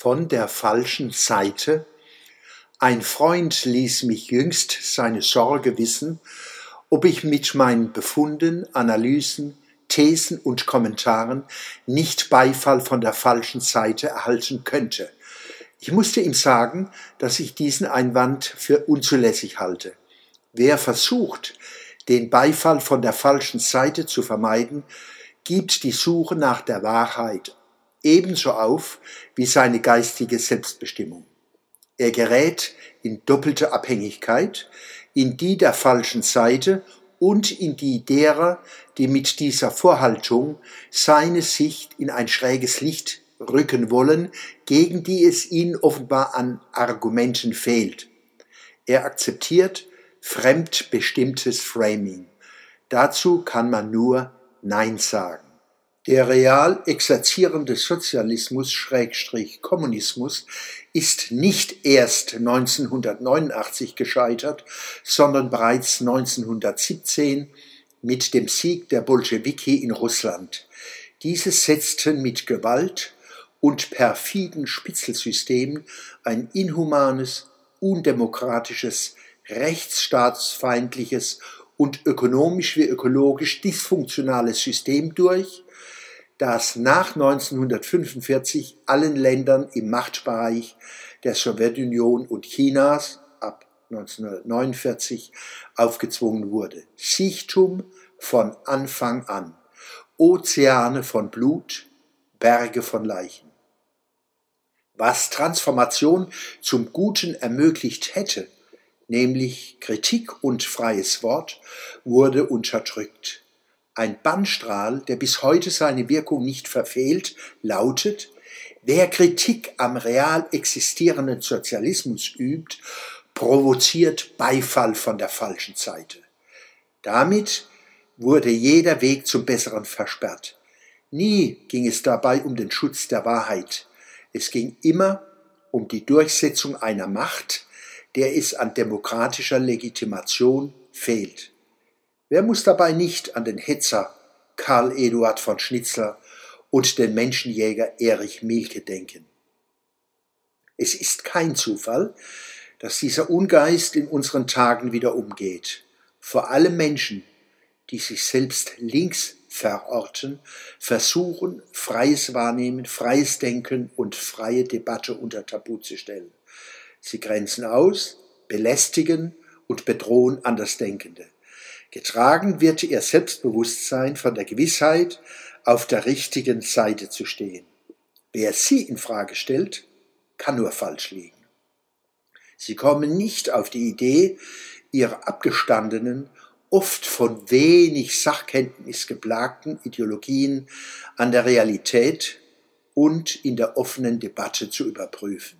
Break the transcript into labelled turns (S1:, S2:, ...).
S1: von der falschen Seite. Ein Freund ließ mich jüngst seine Sorge wissen, ob ich mit meinen Befunden, Analysen, Thesen und Kommentaren nicht Beifall von der falschen Seite erhalten könnte. Ich musste ihm sagen, dass ich diesen Einwand für unzulässig halte. Wer versucht, den Beifall von der falschen Seite zu vermeiden, gibt die Suche nach der Wahrheit ebenso auf wie seine geistige Selbstbestimmung. Er gerät in doppelte Abhängigkeit, in die der falschen Seite und in die derer, die mit dieser Vorhaltung seine Sicht in ein schräges Licht rücken wollen, gegen die es ihnen offenbar an Argumenten fehlt. Er akzeptiert fremdbestimmtes Framing. Dazu kann man nur Nein sagen. Der real exerzierende Sozialismus Schrägstrich Kommunismus ist nicht erst 1989 gescheitert, sondern bereits 1917 mit dem Sieg der Bolschewiki in Russland. Diese setzten mit Gewalt und perfiden Spitzelsystemen ein inhumanes, undemokratisches, rechtsstaatsfeindliches und ökonomisch wie ökologisch dysfunktionales System durch, das nach 1945 allen Ländern im Machtbereich der Sowjetunion und Chinas ab 1949 aufgezwungen wurde. Siechtum von Anfang an. Ozeane von Blut, Berge von Leichen. Was Transformation zum Guten ermöglicht hätte, nämlich Kritik und freies Wort, wurde unterdrückt. Ein Bannstrahl, der bis heute seine Wirkung nicht verfehlt, lautet, wer Kritik am real existierenden Sozialismus übt, provoziert Beifall von der falschen Seite. Damit wurde jeder Weg zum Besseren versperrt. Nie ging es dabei um den Schutz der Wahrheit. Es ging immer um die Durchsetzung einer Macht, der es an demokratischer Legitimation fehlt. Wer muss dabei nicht an den Hetzer Karl Eduard von Schnitzler und den Menschenjäger Erich Mielke denken? Es ist kein Zufall, dass dieser Ungeist in unseren Tagen wieder umgeht. Vor allem Menschen, die sich selbst links verorten, versuchen, freies Wahrnehmen, freies Denken und freie Debatte unter Tabu zu stellen. Sie grenzen aus, belästigen und bedrohen Andersdenkende. Getragen wird ihr Selbstbewusstsein von der Gewissheit, auf der richtigen Seite zu stehen. Wer sie in Frage stellt, kann nur falsch liegen. Sie kommen nicht auf die Idee, ihre abgestandenen, oft von wenig Sachkenntnis geplagten Ideologien an der Realität und in der offenen Debatte zu überprüfen.